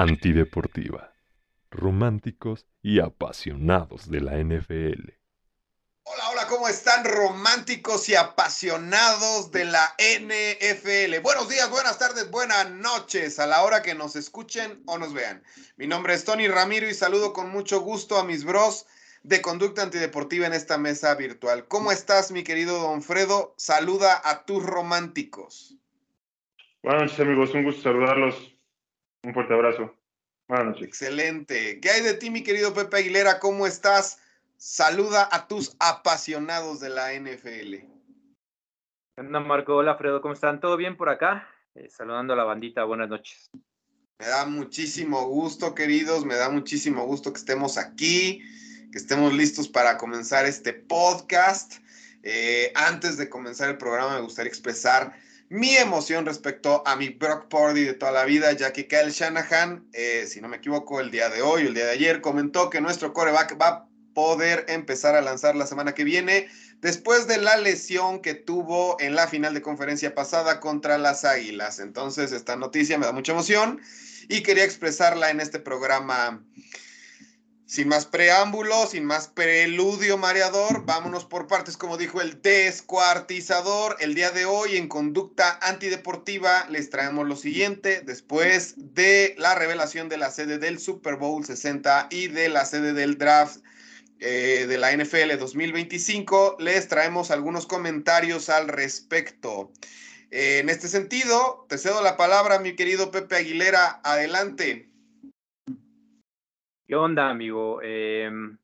Antideportiva. Románticos y apasionados de la NFL. Hola, hola, ¿cómo están románticos y apasionados de la NFL? Buenos días, buenas tardes, buenas noches a la hora que nos escuchen o nos vean. Mi nombre es Tony Ramiro y saludo con mucho gusto a mis bros de conducta antideportiva en esta mesa virtual. ¿Cómo estás, mi querido Don Fredo? Saluda a tus románticos. Buenas noches, amigos. Un gusto saludarlos. Un fuerte abrazo. Buenas noches. Excelente. ¿Qué hay de ti, mi querido Pepe Aguilera? ¿Cómo estás? Saluda a tus apasionados de la NFL. Hola, Marco. Hola, Fredo. ¿Cómo están? ¿Todo bien por acá? Eh, saludando a la bandita. Buenas noches. Me da muchísimo gusto, queridos. Me da muchísimo gusto que estemos aquí, que estemos listos para comenzar este podcast. Eh, antes de comenzar el programa, me gustaría expresar mi emoción respecto a mi Brock Purdy de toda la vida, ya que Kyle Shanahan, eh, si no me equivoco, el día de hoy, el día de ayer, comentó que nuestro coreback va a poder empezar a lanzar la semana que viene después de la lesión que tuvo en la final de conferencia pasada contra las Águilas. Entonces, esta noticia me da mucha emoción y quería expresarla en este programa sin más preámbulo, sin más preludio mareador, vámonos por partes, como dijo el descuartizador. El día de hoy en Conducta Antideportiva les traemos lo siguiente. Después de la revelación de la sede del Super Bowl 60 y de la sede del draft eh, de la NFL 2025, les traemos algunos comentarios al respecto. Eh, en este sentido, te cedo la palabra, mi querido Pepe Aguilera. Adelante. ¿Qué onda, amigo? Em,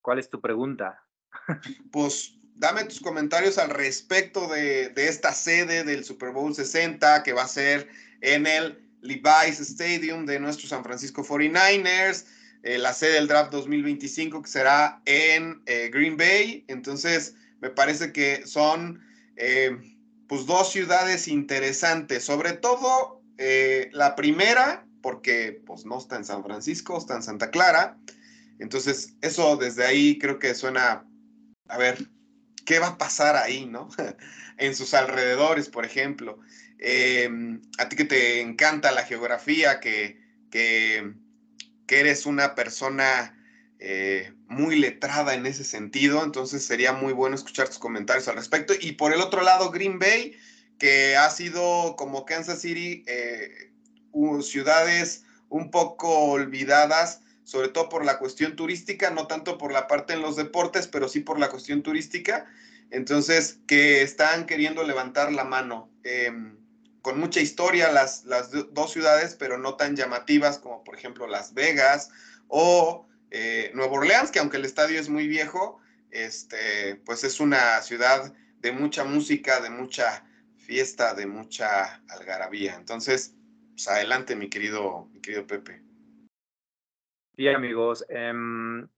¿Cuál es tu pregunta? Pues dame tus comentarios al respecto de, esta sede del Super Bowl 60 que va a ser en el Levi's Stadium de nuestro San Francisco 49ers, eh, la sede del draft 2025 que será en eh, Green Bay. Entonces, me parece que son eh, pues dos ciudades interesantes, sobre todo la primera porque pues no está en San Francisco, está en Santa Clara. Entonces, eso desde ahí creo que suena, a ver, ¿qué va a pasar ahí, no? en sus alrededores, por ejemplo. Em, a ti que te encanta la geografía, que, que, eres una persona eh, muy letrada en ese sentido, entonces sería muy bueno escuchar tus comentarios al respecto. Y por el otro lado, Green Bay, que ha sido como Kansas City, eh, ciudades un poco olvidadas, sobre todo por la cuestión turística, no tanto por la parte en los deportes, pero sí por la cuestión turística. Entonces, que están queriendo levantar la mano. Em, con mucha historia las, las dos ciudades, pero no tan llamativas como por ejemplo Las Vegas o eh, Nueva Orleans, que aunque el estadio es muy viejo, este, pues es una ciudad de mucha música, de mucha fiesta, de mucha algarabía. Entonces, pues, adelante, mi querido, mi querido Pepe. Sí, amigos. Em,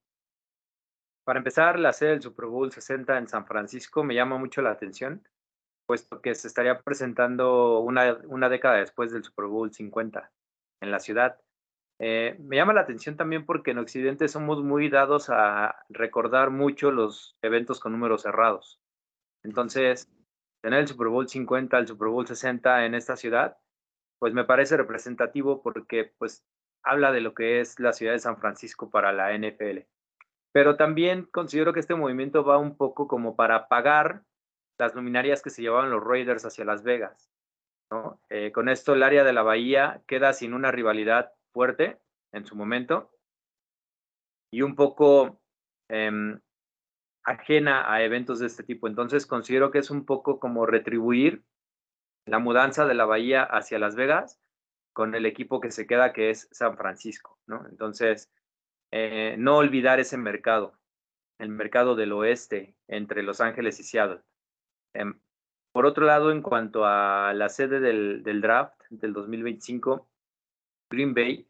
para empezar, la sede del Super Bowl 60 en San Francisco me llama mucho la atención, puesto que se estaría presentando una, una década después del Super Bowl 50 en la ciudad. Eh, me llama la atención también porque en Occidente somos muy dados a recordar mucho los eventos con números cerrados. Entonces, tener el Super Bowl 50, el Super Bowl 60 en esta ciudad, pues me parece representativo porque pues habla de lo que es la ciudad de San Francisco para la NFL. Pero también considero que este movimiento va un poco como para pagar las luminarias que se llevaban los Raiders hacia Las Vegas. Eh, con esto el área de la bahía queda sin una rivalidad fuerte en su momento y un poco em, ajena a eventos de este tipo. Entonces considero que es un poco como retribuir la mudanza de la Bahía hacia Las Vegas con el equipo que se queda, que es San Francisco, ¿no? Entonces, eh, no olvidar ese mercado, el mercado del oeste entre Los Ángeles y Seattle. Em, por otro lado, en cuanto a la sede del, draft del 2025, Green Bay,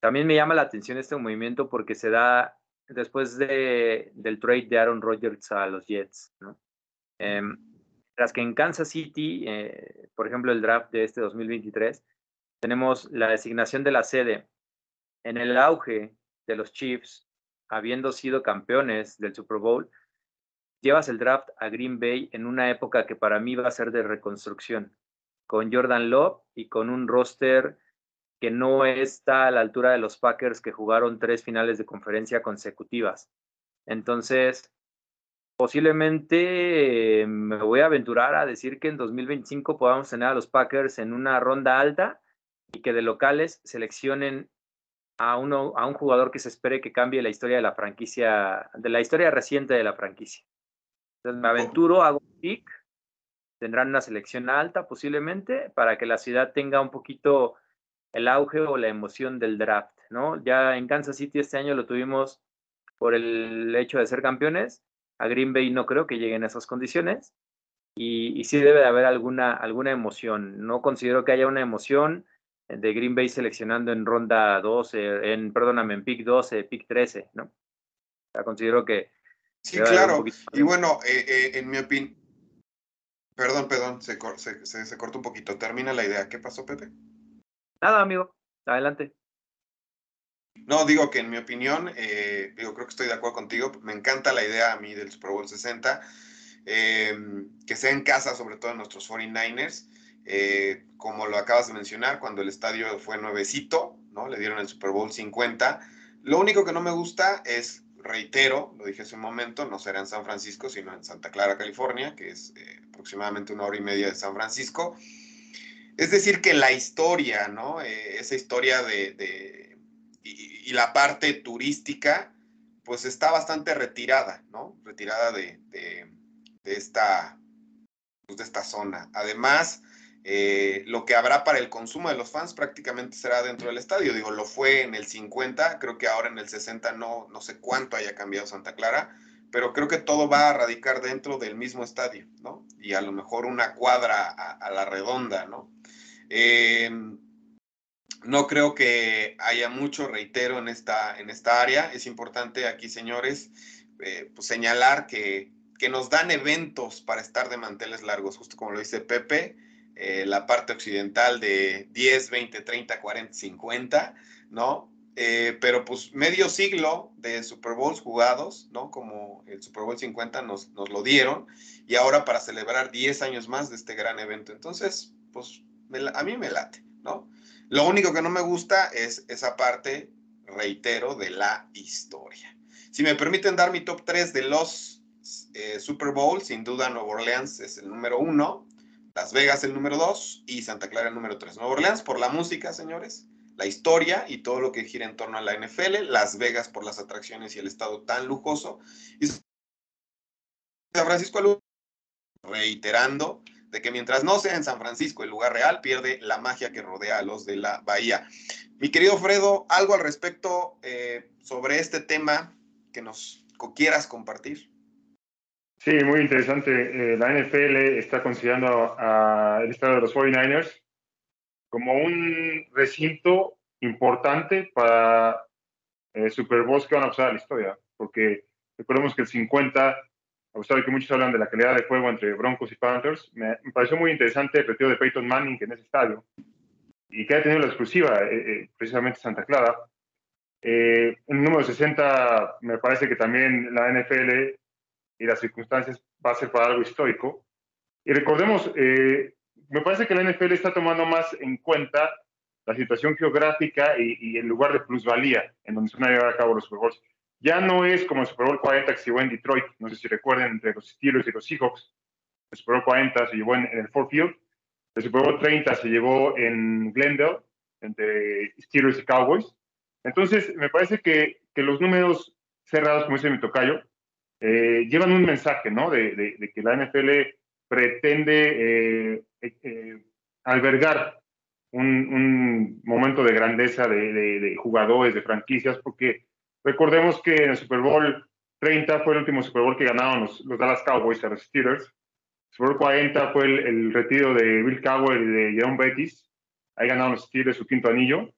también me llama la atención este movimiento porque se da después de, del trade de Aaron Rodgers a los Jets. Em, Mientras que en Kansas City, eh, por ejemplo, el draft de este 2023, tenemos la designación de la sede en el auge de los Chiefs, habiendo sido campeones del Super Bowl, llevas el draft a Green Bay en una época que para mí va a ser de reconstrucción, con Jordan Love y con un roster que no está a la altura de los Packers que jugaron tres finales de conferencia consecutivas. Entonces, posiblemente me voy a aventurar a decir que en 2025 podamos tener a los Packers en una ronda alta y que de locales seleccionen a, uno, a un jugador que se espere que cambie la historia de la franquicia, de la historia reciente de la franquicia. Entonces me aventuro, hago un pick, tendrán una selección alta posiblemente para que la ciudad tenga un poquito el auge o la emoción del draft, ¿no? Ya en Kansas City este año lo tuvimos por el hecho de ser campeones, a Green Bay no creo que lleguen a esas condiciones y, y sí debe de haber alguna, alguna emoción. No considero que haya una emoción de Green Bay seleccionando en ronda 12, en, perdóname, en pick 12, pick 13, ¿no? O sea, considero que... Sí, claro. Y bueno, eh, eh, en mi opinión... Perdón, perdón, se, se, se, cortó un poquito. Termina la idea. ¿Qué pasó, Pepe? Nada, amigo. Adelante. No, digo que en mi opinión, eh, creo que estoy de acuerdo contigo. Me encanta la idea a mí del Super Bowl 60. que sea en casa, sobre todo en nuestros 49ers. Eh, como lo acabas de mencionar, cuando el estadio fue nuevecito, ¿no? Le dieron el Super Bowl 50. Lo único que no me gusta es, reitero, lo dije hace un momento, no será en San Francisco, sino en Santa Clara, California, que es eh, aproximadamente una hora y media de San Francisco. Es decir, que la historia, ¿no? Eh, esa historia de, y, la parte turística, pues está bastante retirada, ¿no? Retirada de, esta, pues, de esta zona. Además, eh, lo que habrá para el consumo de los fans prácticamente será dentro del estadio. Digo, lo fue en el 50, creo que ahora en el 60 no, no sé cuánto haya cambiado Santa Clara, pero creo que todo va a radicar dentro del mismo estadio, ¿no? Y a lo mejor una cuadra a, la redonda, ¿no? Em, no creo que haya mucho, reitero, en esta, en esta área. Es importante aquí, señores, eh, pues señalar que, que nos dan eventos para estar de manteles largos, justo como lo dice Pepe eh, la parte occidental de 10, 20, 30, 40, 50, ¿no? Eh, pero pues medio siglo de Super Bowls jugados, ¿no? Como el Super Bowl 50 nos, nos lo dieron, y ahora para celebrar 10 años más de este gran evento. Entonces, pues a mí me late, ¿no? Lo único que no me gusta es esa parte, reitero, de la historia. Si me permiten dar mi top 3 de los eh, Super Bowls, sin duda Nueva Orleans es el número uno, las Vegas el número 2 y Santa Clara el número 3. Nueva Orleans por la música, señores, la historia y todo lo que gira en torno a la NFL, Las Vegas por las atracciones y el estado tan lujoso. Y San Francisco reiterando de que mientras no sea en San Francisco el lugar real, pierde la magia que rodea a los de la bahía. Mi querido Fredo, algo al respecto eh, sobre este tema que nos quieras compartir. Sí, muy interesante. Eh, la NFL está considerando al estado de los 49ers como un recinto importante para eh, Super Bowls que van a usar la historia, porque recordemos que el 50, a de que muchos hablan de la calidad de juego entre Broncos y Panthers, me, pareció muy interesante el retiro de Peyton Manning en ese estadio y que ha tenido la exclusiva, eh, precisamente Santa Clara. en el número 60, me parece que también la NFL y las circunstancias va a ser para algo histórico. Y recordemos, eh, me parece que la NFL está tomando más en cuenta la situación geográfica y, el lugar de plusvalía en donde se van a llevar a cabo los Super Bowls. Ya no es como el Super Bowl 40 que se llevó en Detroit, no sé si recuerden, entre los Steelers y los Seahawks. El Super Bowl 40 se llevó en, el Ford Field. El Super Bowl 30 se llevó en Glendale, entre Steelers y Cowboys. Entonces, me parece que, que los números cerrados, como dice mi tocayo, eh, llevan un mensaje, ¿no? De, que la NFL pretende eh, eh, albergar un, momento de grandeza de, jugadores, de franquicias, porque recordemos que en el Super Bowl 30 fue el último Super Bowl que ganaron los, Dallas Cowboys a los Steelers. El Super Bowl 40 fue el, retiro de Bill Cowell y de Jerome Bettis. Ahí ganaron los Steelers su quinto anillo.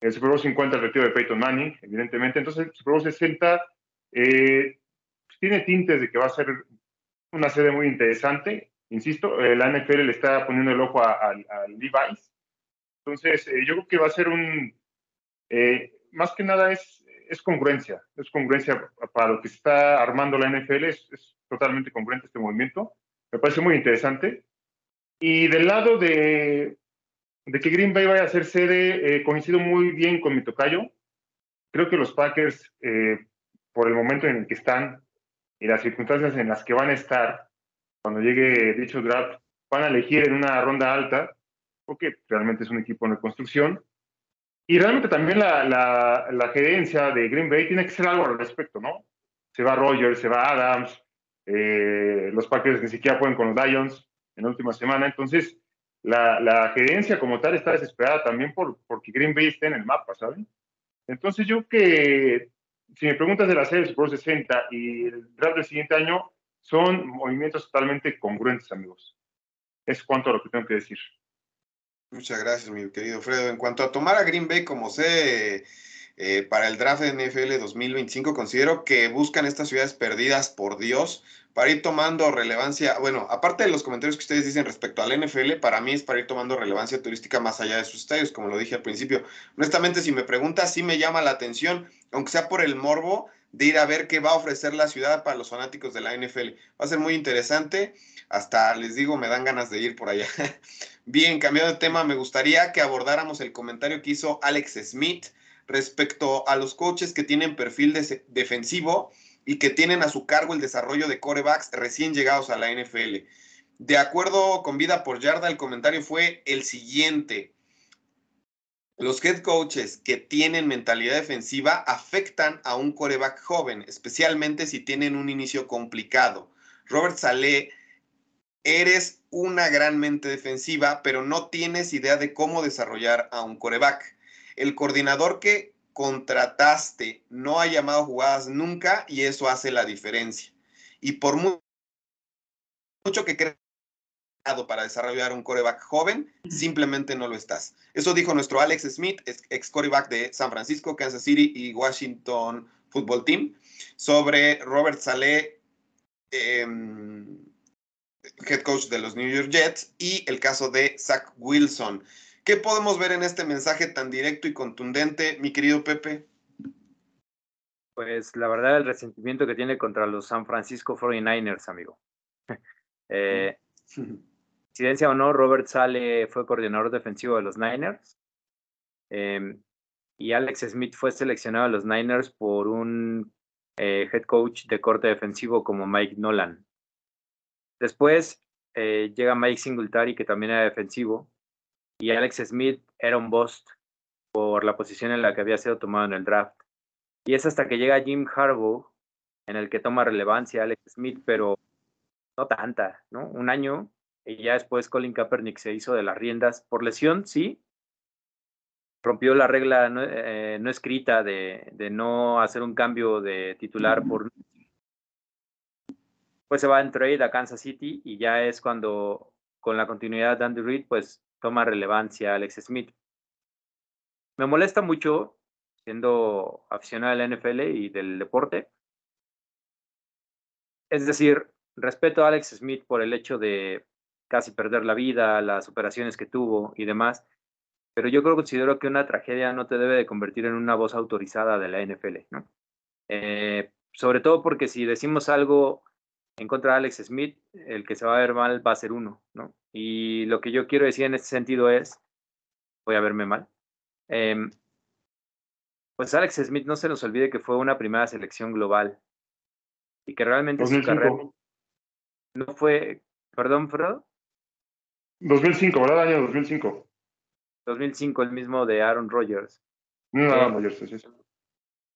El Super Bowl 50 el retiro de Peyton Manning, evidentemente. Entonces, el Super Bowl 60 eh, tiene tintes de que va a ser una sede muy interesante. Insisto, eh, la NFL le está poniendo el ojo a, Levi's. Entonces, eh, yo creo que va a ser un, eh, más que nada es, es congruencia, es congruencia para lo que está armando la NFL, es, totalmente congruente este movimiento. Me parece muy interesante. Y del lado de, que Green Bay vaya a ser sede, eh, coincido muy bien con mi tocayo. Creo que los Packers, eh, por el momento en el que están y las circunstancias en las que van a estar cuando llegue dicho draft, van a elegir en una ronda alta, porque realmente es un equipo en construcción. Y realmente también la, la, gerencia de Green Bay tiene que ser algo al respecto, ¿no? Se va Rogers, se va Adams, eh, los Packers ni siquiera pueden con los Lions en la última semana. Entonces, la, la, gerencia como tal está desesperada también por porque Green Bay esté en el mapa, ¿saben? Entonces yo que, si me preguntas de la serie Super 60 y el draft del siguiente año, son movimientos totalmente congruentes, amigos. Es cuanto a lo que tengo que decir. Muchas gracias, mi querido Fredo. En cuanto a tomar a Green Bay como sé eh, para el draft de NFL 2025, considero que buscan estas ciudades perdidas por Dios para ir tomando relevancia, bueno, aparte de los comentarios que ustedes dicen respecto al NFL, para mí es para ir tomando relevancia turística más allá de sus estadios, como lo dije al principio. Honestamente, si me preguntas, sí me llama la atención, aunque sea por el morbo de ir a ver qué va a ofrecer la ciudad para los fanáticos de la NFL. Va a ser muy interesante, hasta les digo, me dan ganas de ir por allá. Bien, cambiado de tema, me gustaría que abordáramos el comentario que hizo Alex Smith respecto a los coaches que tienen perfil defensivo y que tienen a su cargo el desarrollo de corebacks recién llegados a la NFL. De acuerdo con Vida por Yarda, el comentario fue el siguiente. Los head coaches que tienen mentalidad defensiva afectan a un coreback joven, especialmente si tienen un inicio complicado. Robert Saleh, eres una gran mente defensiva, pero no tienes idea de cómo desarrollar a un coreback. El coordinador que contrataste no ha llamado jugadas nunca y eso hace la diferencia. Y por mucho que creas para desarrollar un coreback joven, simplemente no lo estás. Eso dijo nuestro Alex Smith, ex coreback de San Francisco, Kansas City y Washington Football Team, sobre Robert Saleh, em, head coach de los New York Jets, y el caso de Zach Wilson. ¿Qué podemos ver en este mensaje tan directo y contundente, mi querido Pepe? Pues la verdad, el resentimiento que tiene contra los San Francisco 49ers, amigo. eh, o no, Robert Sale fue coordinador defensivo de los Niners. Em, y Alex Smith fue seleccionado a los Niners por un eh, head coach de corte defensivo como Mike Nolan. Después eh, llega Mike Singletary, que también era defensivo, y Alex Smith era un bust por la posición en la que había sido tomado en el draft. Y es hasta que llega Jim Harbaugh en el que toma relevancia Alex Smith, pero no tanta, ¿no? Un año y ya después Colin Kaepernick se hizo de las riendas por lesión, sí. Rompió la regla no, eh, escrita de, de, no hacer un cambio de titular por... Pues se va en trade a Kansas City y ya es cuando con la continuidad de Andy Reid, pues toma relevancia Alex Smith. Me molesta mucho, siendo aficionado a la NFL y del deporte. Es decir, respeto a Alex Smith por el hecho de casi perder la vida, las operaciones que tuvo y demás, pero yo creo considero que una tragedia no te debe de convertir en una voz autorizada de la NFL, ¿no? Eh, sobre todo porque si decimos algo en contra de Alex Smith, el que se va a ver mal va a ser uno, ¿no? Y lo que yo quiero decir en este sentido es, voy a verme mal, em, pues Alex Smith no se nos olvide que fue una primera selección global y que realmente su carrera no fue, perdón, Fredo. 2005, ¿verdad? Año 2005. 2005, el mismo de Aaron Rodgers. No, eh,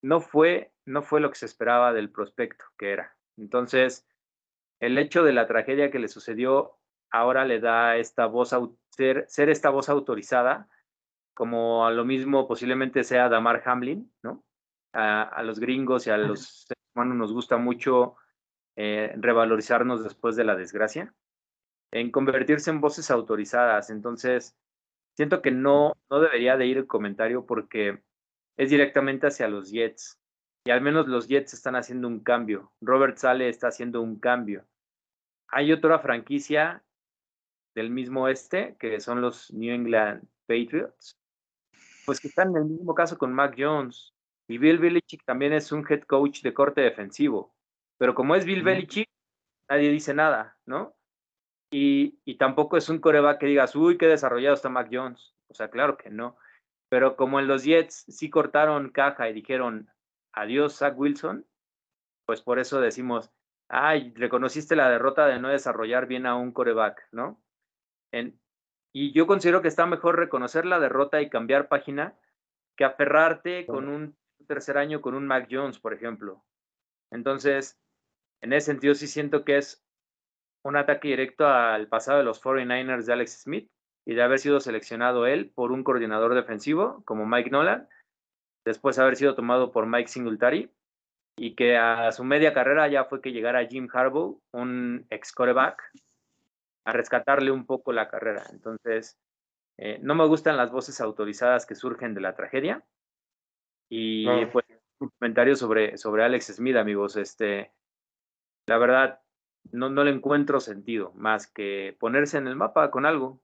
no fue, no fue lo que se esperaba del prospecto que era. Entonces, el hecho de la tragedia que le sucedió ahora le da esta voz, ser, ser esta voz autorizada, como a lo mismo posiblemente sea Damar Hamlin, ¿no? A, los gringos y a los humanos nos gusta mucho eh, revalorizarnos después de la desgracia, en convertirse en voces autorizadas. Entonces, siento que no, no debería de ir el comentario porque es directamente hacia los Jets. Y al menos los Jets están haciendo un cambio. Robert Sale está haciendo un cambio. Hay otra franquicia del mismo este, que son los New England Patriots, pues que están en el mismo caso con Mac Jones. Y Bill Belichick también es un head coach de corte defensivo. Pero como es Bill Belichick, nadie dice nada, ¿no? Y, y, tampoco es un coreback que digas, uy, qué desarrollado está Mac Jones. O sea, claro que no. Pero como en los Jets sí cortaron caja y dijeron adiós Zach Wilson, pues por eso decimos, ay, reconociste la derrota de no desarrollar bien a un coreback, ¿no? y yo considero que está mejor reconocer la derrota y cambiar página que aferrarte con un tercer año con un Mac Jones, por ejemplo. Entonces, en ese sentido sí siento que es un ataque directo al pasado de los 49ers de Alex Smith y de haber sido seleccionado él por un coordinador defensivo como Mike Nolan, después haber sido tomado por Mike Singletary y que a su media carrera ya fue que llegara Jim Harbaugh, un ex coreback, a rescatarle un poco la carrera. Entonces, eh, no me gustan las voces autorizadas que surgen de la tragedia. Y pues un comentario sobre, sobre Alex Smith, amigos. Este, la verdad, no, no le encuentro sentido más que ponerse en el mapa con algo.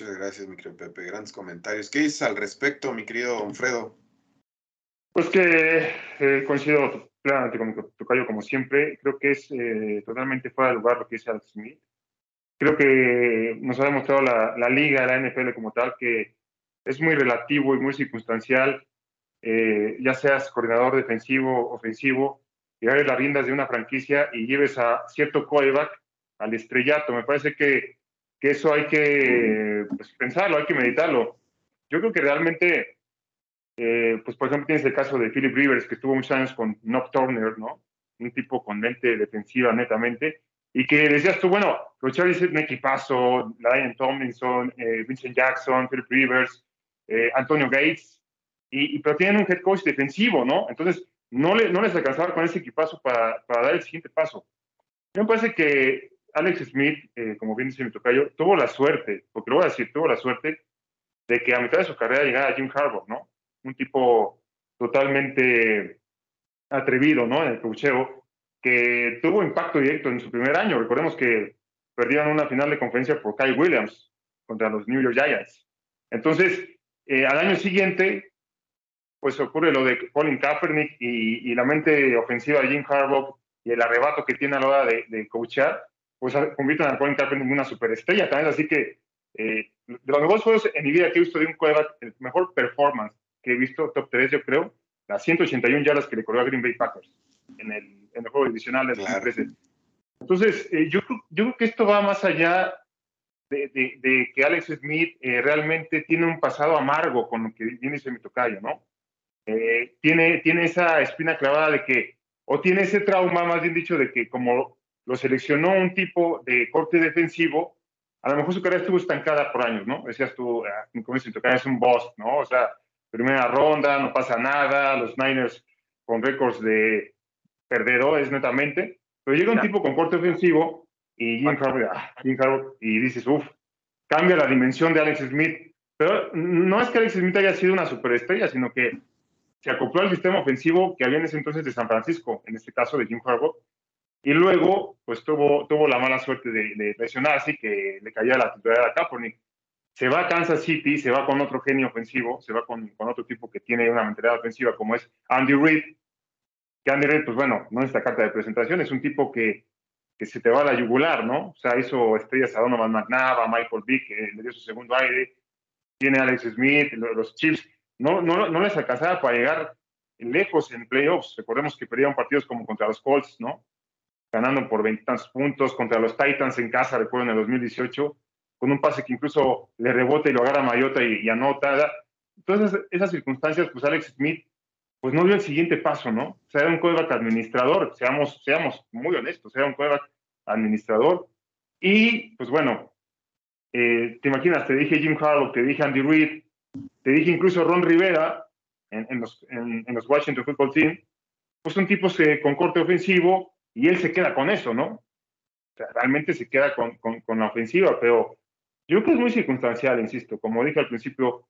Muchas gracias, mi querido Pepe. Grandes comentarios. ¿Qué dices al respecto, mi querido Alfredo? Pues que eh, coincido plenamente con tocayo, como siempre. Creo que es eh, totalmente fuera de lugar lo que dice Alex Smith. Creo que nos ha demostrado la, la, liga, la NFL como tal, que es muy relativo y muy circunstancial, eh, ya seas coordinador defensivo, ofensivo, llevar las riendas de una franquicia y lleves a cierto quarterback al estrellato. Me parece que, que eso hay que pues, pensarlo, hay que meditarlo. Yo creo que realmente eh, pues por ejemplo tienes el caso de Philip Rivers, que estuvo muchos años con Knock Turner, ¿no? Un tipo con mente defensiva netamente, y que decías tú, bueno, los Chargers un equipazo, Ryan Tomlinson, eh, Vincent Jackson, Philip Rivers, eh, Antonio Gates, y, pero tienen un head coach defensivo, ¿no? Entonces, no, le, no les alcanzaba con ese equipazo para, para dar el siguiente paso. Me parece que Alex Smith, como bien dice mi tocayo, tuvo la suerte, porque lo voy a decir, tuvo la suerte de que a mitad de su carrera llegara Jim Harbaugh, ¿no? un tipo totalmente atrevido, ¿no? En el cocheo, que tuvo impacto directo en su primer año. Recordemos que perdieron una final de conferencia por Kyle Williams contra los New York Giants. Entonces, eh, al año siguiente, pues ocurre lo de Colin Kaepernick y, la mente ofensiva de Jim Harbaugh y el arrebato que tiene a la hora de, de pues convierten a Colin Kaepernick en una superestrella también. Así que eh, de los mejores juegos en mi vida que he visto de un quarterback, el mejor performance que he visto, top 3 yo creo, las 181 yardas que le corrió a Green Bay Packers en el, en el juego divisional de 2013. Entonces, eh, yo, yo creo que esto va más allá de, de, que Alex Smith eh, realmente tiene un pasado amargo con lo que viene ese mi tocayo, ¿no? Eh, tiene, tiene esa espina clavada de que, o tiene ese trauma, más bien dicho, de que como lo seleccionó un tipo de corte defensivo, a lo mejor su carrera estuvo estancada por años, ¿no? Decías tú, ah, como dice, tocayo es un boss, ¿no? O sea, primera ronda, no pasa nada, los Niners con récords de perdedores netamente, pero llega un tipo con corte ofensivo y Jim Harbaugh, ah, y dices, uff, cambia la dimensión de Alex Smith, pero no es que Alex Smith haya sido una superestrella, sino que se acopló al sistema ofensivo que había en ese entonces de San Francisco, en este caso de Jim Harbaugh, y luego pues tuvo, tuvo la mala suerte de, de lesionarse que le caía la titularidad a Kaepernick se va a Kansas City, se va con otro genio ofensivo, se va con, con otro tipo que tiene una mentalidad ofensiva como es Andy Reid, que Andy Reid, pues bueno, no es esta carta de presentación, es un tipo que, que se te va a la yugular, ¿no? O sea, hizo estrellas a Donovan McNabb, a Michael Vick, que le dio su segundo aire, tiene Alex Smith, los, Chiefs, no, no, no les alcanzaba para llegar lejos en playoffs. Recordemos que perdieron partidos como contra los Colts, ¿no? Ganando por veintitantos puntos, contra los Titans en casa, recuerdo, en el 2018 con un pase que incluso le rebota y lo agarra Mayota y, anota. Entonces, esas circunstancias, pues Alex Smith, pues no dio el siguiente paso, ¿no? O sea, era un quarterback administrador, seamos, seamos muy honestos, era un quarterback administrador. Y, pues bueno, eh, te imaginas, te dije Jim Harbaugh, te dije Andy Reid, te dije incluso Ron Rivera en, los, en, los, Washington Football Team, pues son tipos con corte ofensivo y él se queda con eso, ¿no? O sea, realmente se queda con, la ofensiva, pero yo creo que es muy circunstancial, insisto, como dije al principio,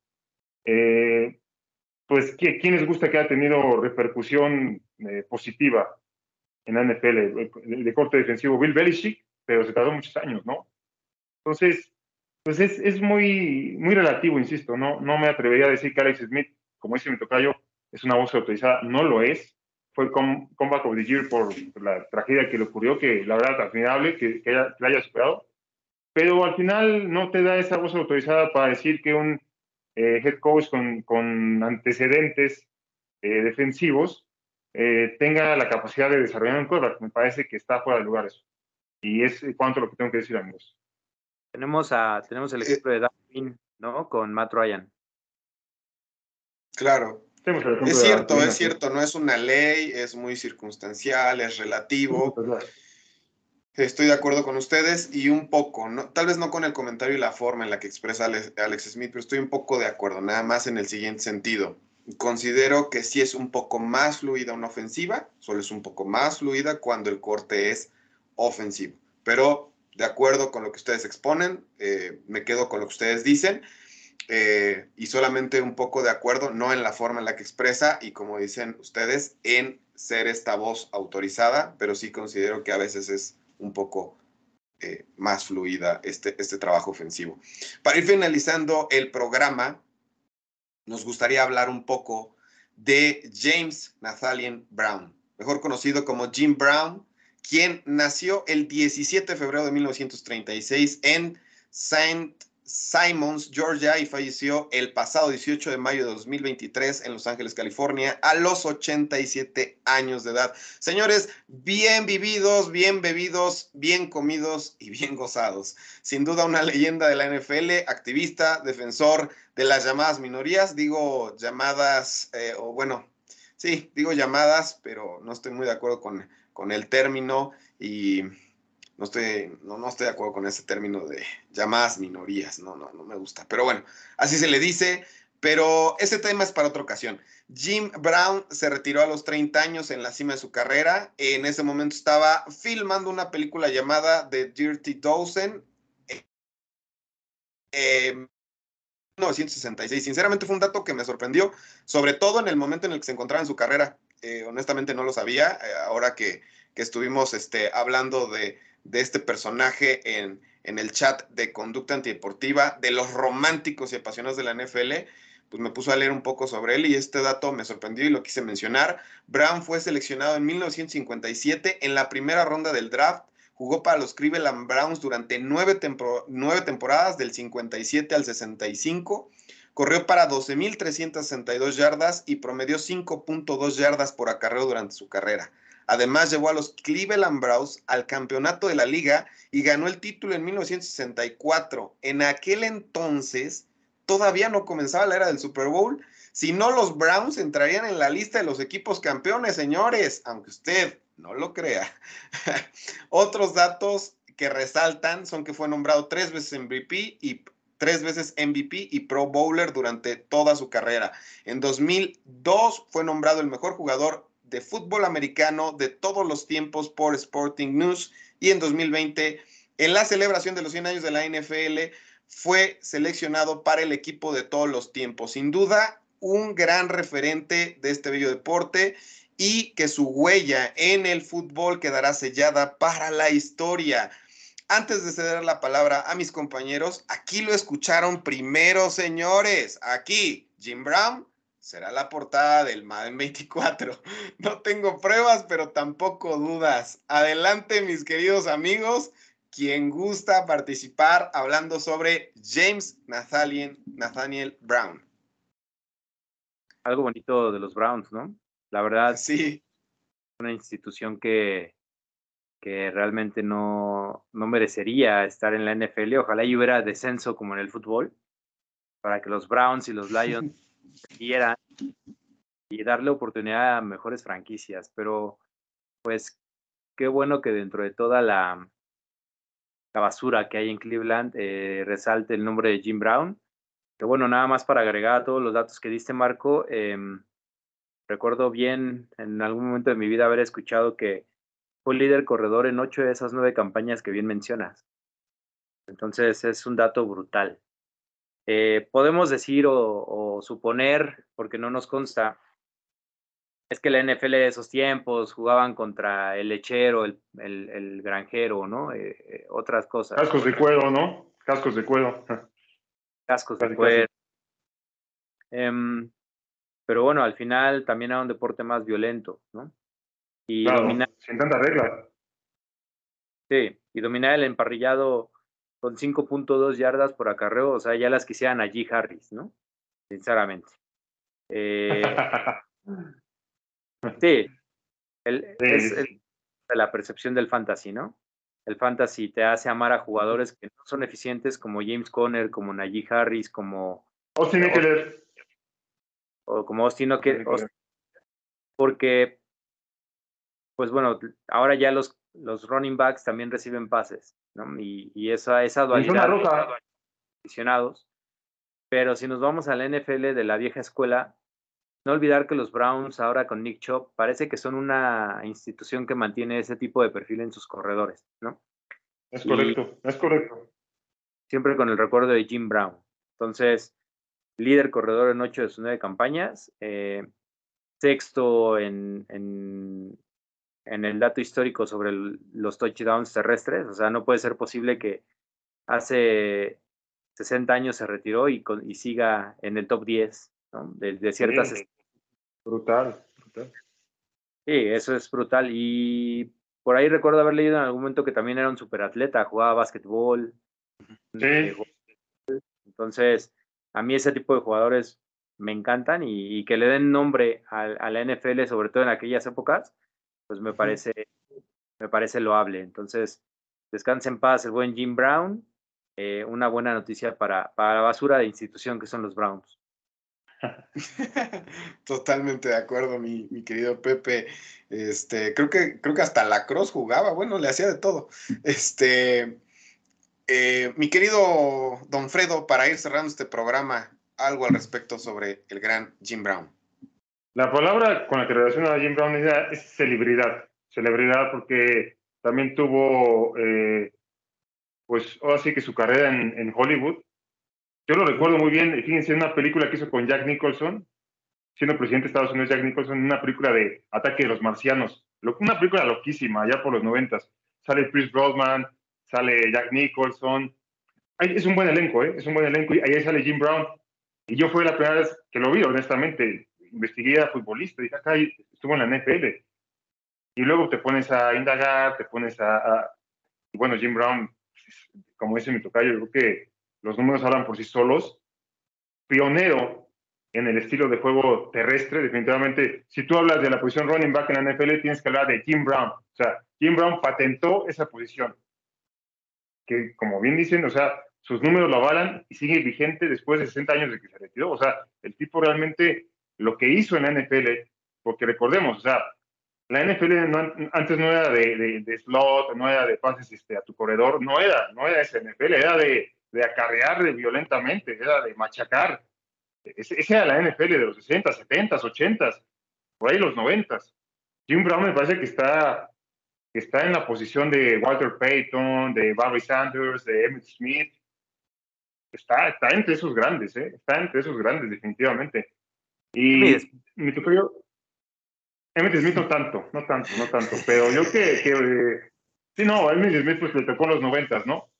eh, pues ¿quién les gusta que haya tenido repercusión eh, positiva en la NFL? De, corte defensivo, Bill Belichick, pero se tardó muchos años, ¿no? Entonces, pues es, muy relativo, insisto, ¿no? No me atrevería a decir que Alex Smith, como dice mi tocayo, es una voz autorizada, no lo es. Fue el comeback of the year por la tragedia que le ocurrió, que la verdad admirable que, que, haya, que la haya superado pero al final no te da esa voz autorizada para decir que un eh, head coach con, con antecedentes eh, defensivos eh, tenga la capacidad de desarrollar un quarterback. Me parece que está fuera de lugar eso. Y es cuanto lo que tengo que decir, amigos. Tenemos, a, tenemos el ejemplo de Darwin, ¿no? Con Matt Ryan. Claro. Es cierto, es cierto, no es una ley, es muy circunstancial, es relativo. Estoy de acuerdo con ustedes y un poco, ¿no? tal vez no con el comentario y la forma en la que expresa Alex Smith, pero estoy un poco de acuerdo, nada más en el siguiente sentido. Considero que sí es un poco más fluida una ofensiva, solo es un poco más fluida cuando el corte es ofensivo. Pero de acuerdo con lo que ustedes exponen, eh, me quedo con lo que ustedes dicen. Eh, y solamente un poco de acuerdo, no en la forma en la que expresa y como dicen ustedes, en ser esta voz autorizada, pero sí considero que a veces es un poco eh, más fluida este, este trabajo ofensivo. Para ir finalizando el programa, nos gustaría hablar un poco de James Nathaniel Brown, mejor conocido como Jim Brown, quien nació el 17 de febrero de 1936 en St. Simons, Georgia, y falleció el pasado 18 de mayo de 2023 en Los Ángeles, California, a los 87 años de edad. Señores, bien vividos, bien bebidos, bien comidos y bien gozados. Sin duda una leyenda de la NFL, activista, defensor de las llamadas minorías, digo llamadas, eh, o bueno, sí, digo llamadas, pero no estoy muy de acuerdo con, con el término y no estoy, no, estoy de acuerdo con ese término de llamadas minorías, no, no, no me gusta. Pero bueno, así se le dice, pero ese tema es para otra ocasión. Jim Brown se retiró a los 30 años en la cima de su carrera. En ese momento estaba filmando una película llamada The Dirty Dozen. Eh, 1966. Sinceramente fue un dato que me sorprendió, sobre todo en el momento en el que se encontraba en su carrera. Eh, honestamente no lo sabía. Eh, ahora que, que estuvimos este, hablando de, de este personaje en, en el chat de Conducta Antideportiva, de los románticos y apasionados de la NFL, pues me puso a leer un poco sobre él y este dato me sorprendió y lo quise mencionar. Brown fue seleccionado en 1957 en la primera ronda del draft. Jugó para los Cleveland Browns durante nueve, nueve temporadas, del 57 al 65. Corrió para 12.362 yardas y promedió 5.2 yardas por acarreo durante su carrera. Además, llevó a los Cleveland Browns al campeonato de la liga y ganó el título en 1964. En aquel entonces, todavía no comenzaba la era del Super Bowl. Si no, los Browns entrarían en la lista de los equipos campeones, señores, aunque usted no lo crea. Otros datos que resaltan son que fue nombrado tres veces MVP y tres veces MVP y Pro Bowler durante toda su carrera. En 2002 fue nombrado el mejor jugador de fútbol americano de todos los tiempos por Sporting News y en 2020, en la celebración de los 100 años de la NFL, fue seleccionado para el equipo de todos los tiempos. Sin duda, un gran referente de este bello deporte y que su huella en el fútbol quedará sellada para la historia. Antes de ceder la palabra a mis compañeros, aquí lo escucharon primero, señores. Aquí, Jim Brown será la portada del Madden 24. No tengo pruebas, pero tampoco dudas. Adelante, mis queridos amigos. Quien gusta participar hablando sobre James Nathaniel, Nathaniel Brown. Algo bonito de los Browns, ¿no? La verdad. Sí. Una institución que, que realmente no, no merecería estar en la NFL. Ojalá y hubiera descenso como en el fútbol, para que los Browns y los Lions y darle oportunidad a mejores franquicias. Pero, pues, qué bueno que dentro de toda la, la basura que hay en Cleveland eh, resalte el nombre de Jim Brown. Que bueno, nada más para agregar a todos los datos que diste, Marco. Em, recuerdo bien en algún momento de mi vida haber escuchado que fue líder corredor en ocho de esas nueve campañas que bien mencionas. Entonces es un dato brutal. Eh, podemos decir o, suponer, porque no nos consta, es que la NFL de esos tiempos jugaban contra el lechero, el, el, granjero, ¿no? Eh, eh, otras cosas. Cascos de cuero, ¿no? Cascos de cuero. Cascos de cuero. Em, pero bueno, al final también era un deporte más violento, ¿no? Y sin tanta regla. Sí, y dominar el emparrillado con 5.2 yardas por acarreo, o sea, ya las quisieran allí Harris, ¿no? Sinceramente. Eh, sí, es la percepción del fantasy, ¿no? El fantasy te hace amar a jugadores que no son eficientes como James Conner, como Najee Harris, como Austin Eckler. O como Austin Eckler. Porque, pues bueno, ahora ya los, los running backs también reciben pases, ¿no? Y, y esa, esa dualidad de aficionados. Pero si nos vamos al NFL de la vieja escuela, no olvidar que los Browns ahora con Nick Chop parece que son una institución que mantiene ese tipo de perfil en sus corredores, ¿no? Es correcto, es correcto. Siempre con el recuerdo de Jim Brown. Entonces, líder corredor en ocho de sus nueve campañas, eh, sexto en, en, el dato histórico sobre los touchdowns terrestres, o sea, no puede ser posible que hace 60 años se retiró y, y siga en el top 10 de, ciertas... brutal, brutal. Sí, eso es brutal. Y por ahí recuerdo haber leído en algún momento que también era un superatleta, jugaba básquetbol. Sí. Entonces, a mí ese tipo de jugadores me encantan y, que le den nombre a, la NFL, sobre todo en aquellas épocas, pues me parece, me parece loable. Entonces, descanse en paz el buen Jim Brown. Eh, una buena noticia para, para la basura de institución que son los Browns. Totalmente de acuerdo, mi, querido Pepe. Este, creo que, creo que hasta la Cross jugaba, bueno, le hacía de todo. Este, eh, mi querido Don Fredo, para ir cerrando este programa, algo al respecto sobre el gran Jim Brown. La palabra con la que relaciona a Jim Brown es, celebridad. Celebridad porque también tuvo, eh, pues, ahora que su carrera en Hollywood yo lo recuerdo muy bien, fíjense, en una película que hizo con Jack Nicholson, siendo presidente de Estados Unidos, Jack Nicholson, en una película de Ataque de los Marcianos. Una película loquísima, ya por los noventas. Sale Chris Brosnan, sale Jack Nicholson. Es un buen elenco, ¿eh? Es un buen elenco. Y ahí sale Jim Brown. Y yo fue la primera vez que lo vi, honestamente. Investigué a dije, acá estuvo en la NFL. Y luego te pones a indagar, te pones a... a... bueno, Jim Brown, como dice mi tocayo, yo creo que los números hablan por sí solos. Pionero en el estilo de juego terrestre, definitivamente. Si tú hablas de la posición running back en la NFL, tienes que hablar de Jim Brown. O sea, Jim Brown patentó esa posición. Que, como bien dicen, o sea, sus números lo avalan y sigue vigente después de 60 años de que se retiró. O sea, el tipo realmente lo que hizo en la NFL, porque recordemos, o sea, la NFL antes no era de, de, slot, no era de pases este, a tu corredor, no era, no era ese NFL, era de de acarrear violentamente, era de machacar. Esa era la NFL de los 60, 70, 80, por ahí los 90. Jim Brown me parece que está, que está en la posición de Walter Payton, de Barry Sanders, de Emmett Smith. Está, está entre esos grandes, ¿eh? está entre esos grandes, definitivamente. Y mi tuyo, Emmett Smith no tanto, no tanto, no tanto, pero yo que, que sí, no, Emmett Smith pues le tocó los 90, ¿no?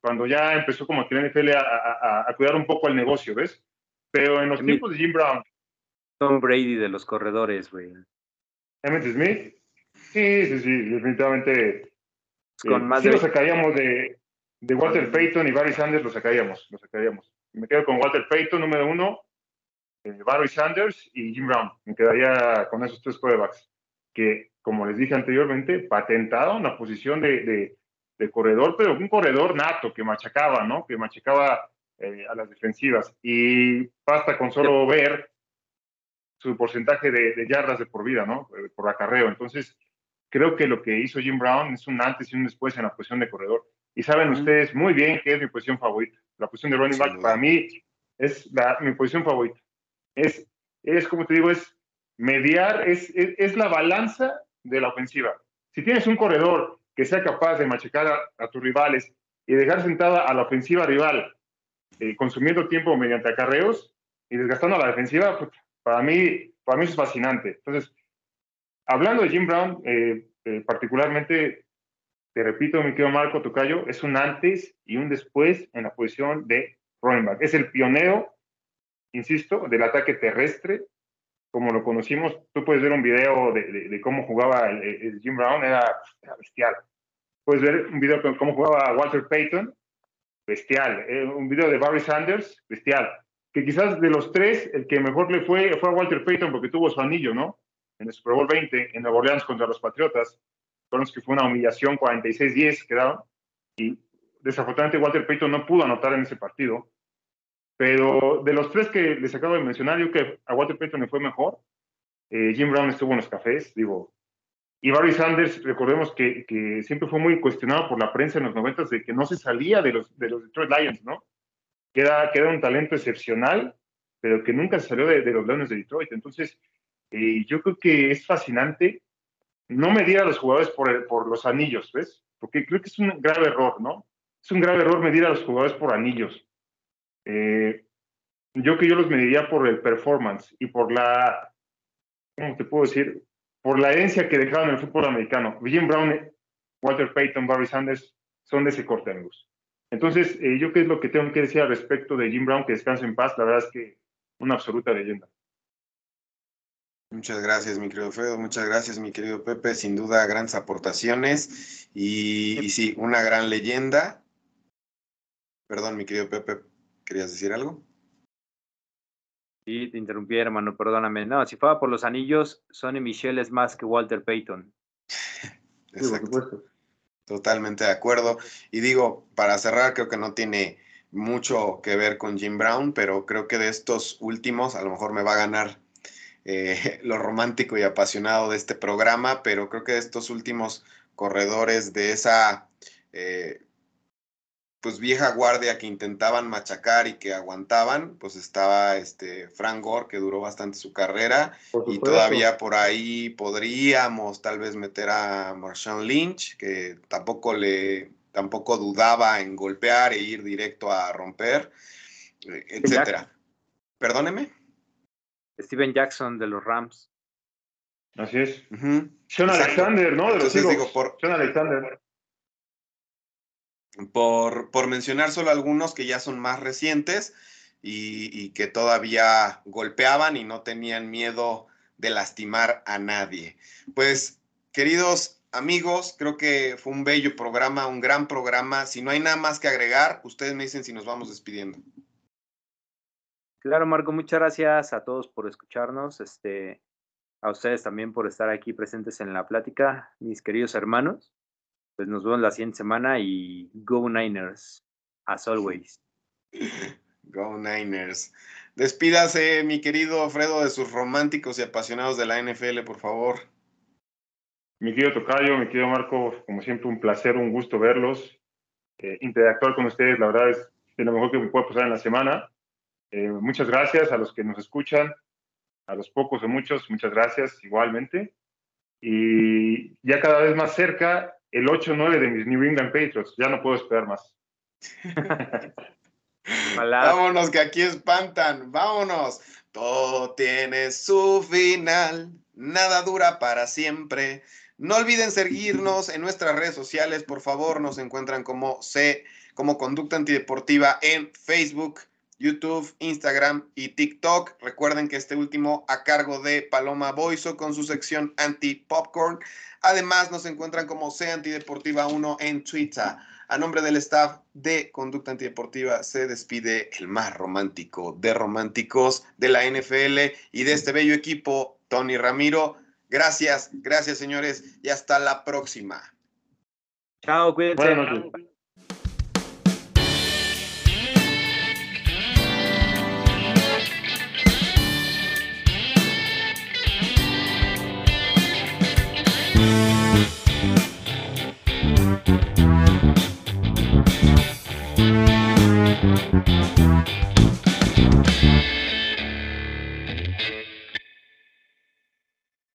cuando ya empezó como que la NFL a, cuidar un poco el negocio, ¿ves? Pero en los tiempos de Jim Brown. Tom Brady de los corredores, güey. Emmett Smith. Sí, sí, sí, definitivamente. Con eh, más sí lo sacaríamos de, de Walter Payton y Barry Sanders, lo sacaríamos, lo sacaríamos. Me quedo con Walter Payton, número uno, eh, Barry Sanders y Jim Brown. Me quedaría con esos tres quarterbacks que, como les dije anteriormente, patentaron la posición de de corredor, pero un corredor nato que machacaba, ¿no? Que machacaba eh, a las defensivas. Y basta con solo ver su porcentaje de, yardas de por vida, ¿no? Eh, por acarreo. Entonces, creo que lo que hizo Jim Brown es un antes y un después en la posición de corredor. Y saben ustedes muy bien que es mi posición favorita. La posición de running back para mí es la, mi posición favorita. Es, es, como te digo, es mediar, es, es, la balanza de la ofensiva. Si tienes un corredor que sea capaz de machacar a, tus rivales y dejar sentada a la ofensiva rival, eh, consumiendo tiempo mediante acarreos y desgastando a la defensiva, pues, para, mí, para mí es fascinante. Entonces, hablando de Jim Brown, eh, eh, particularmente, te repito, mi querido Marco Tocayo, es un antes y un después en la posición de running back. Es el pionero, insisto, del ataque terrestre como lo conocimos, tú puedes ver un video de, cómo jugaba el, Jim Brown, era, bestial. Puedes ver un video de cómo jugaba Walter Payton bestial. Eh, un video de Barry Sanders, bestial. Que quizás de los tres, el que mejor le fue fue a Walter Payton porque tuvo su anillo, ¿no? En el Super Bowl 20, en Nueva Orleans contra los Patriotas. Fueron que fue una humillación, 46-10 quedaron. Y desafortunadamente Walter Payton no pudo anotar en ese partido. Pero de los tres que les acabo de mencionar, yo que a Walter Payton fue mejor. Eh, Jim Brown estuvo en los cafés, digo. Y Barry Sanders, recordemos que, siempre fue muy cuestionado por la prensa en los noventas de que no se salía de los, de los Detroit Lions, ¿no? Que era, un talento excepcional, pero que nunca salió de, los Lions de Detroit. Entonces, eh, yo creo que es fascinante no medir a los jugadores por los anillos, ¿ves? Porque creo que es un grave error, ¿no? Es un grave error medir a los jugadores por anillos. Eh, yo que yo los mediría por el performance y por la, ¿cómo te puedo decir? Por la herencia que dejaron en el fútbol americano. Jim Brown, Walter Payton, Barry Sanders son de ese corte, amigos. Entonces, eh, yo qué es lo que tengo que decir al respecto de Jim Brown, que descanse en paz, la verdad es que una absoluta leyenda. Muchas gracias, mi querido Fredo. Muchas gracias, mi querido Pepe. Sin duda, grandes aportaciones. Y sí, una gran leyenda. Perdón, mi querido Pepe, ¿querías decir algo? Sí, te interrumpí, hermano, perdóname. No, si fuera por los anillos, Sonny Michel es más que Walter Payton. Exacto. Totalmente de acuerdo. Y digo, para cerrar, creo que no tiene mucho que ver con Jim Brown, pero creo que de estos últimos, a lo mejor me va a ganar eh, lo romántico y apasionado de este programa, pero creo que de estos últimos corredores de esa eh, pues vieja guardia que intentaban machacar y que aguantaban, pues estaba este Frank Gore, que duró bastante su carrera, y todavía por ahí podríamos tal vez meter a Marshawn Lynch, que tampoco le tampoco dudaba en golpear e ir directo a romper, eh, etcétera. Perdóneme. Steven Jackson de los Rams. Así es. Sean Alexander, ¿no? De los digo, por, Sean Alexander. Por, por, mencionar solo algunos que ya son más recientes y, y, que todavía golpeaban y no tenían miedo de lastimar a nadie. Pues, queridos amigos, creo que fue un bello programa, un gran programa. Si no hay nada más que agregar, ustedes me dicen si nos vamos despidiendo. Claro, Marco, muchas gracias a todos por escucharnos, este, a ustedes también por estar aquí presentes en la plática, mis queridos hermanos. Pues nos vemos la siguiente semana y Go Niners, as always. Go Niners. Despídase, mi querido Fredo, de sus románticos y apasionados de la NFL, por favor. Mi querido Tocayo, mi querido Marco, como siempre, un placer, un gusto verlos. Eh, interactuar con ustedes, la verdad, es de lo mejor que me puede pasar en la semana. Eh, muchas gracias a los que nos escuchan, a los pocos o muchos, muchas gracias igualmente. Y ya cada vez más cerca, el 8-9 de mis New England Patriots. Ya no puedo esperar más. vámonos, que aquí espantan. Vámonos. Todo tiene su final. Nada dura para siempre. No olviden seguirnos en nuestras redes sociales. Por favor, nos encuentran como C, como Conducta Antideportiva en Facebook, YouTube, Instagram y TikTok. Recuerden que este último a cargo de Paloma Boiso con su sección anti-popcorn. Además, nos encuentran como C Antideportiva 1 en Twitter. A nombre del staff de Conducta Antideportiva se despide el más romántico de románticos de la NFL y de este bello equipo, Tony Ramiro. Gracias, gracias señores y hasta la próxima. Chao, cuídense. Bueno,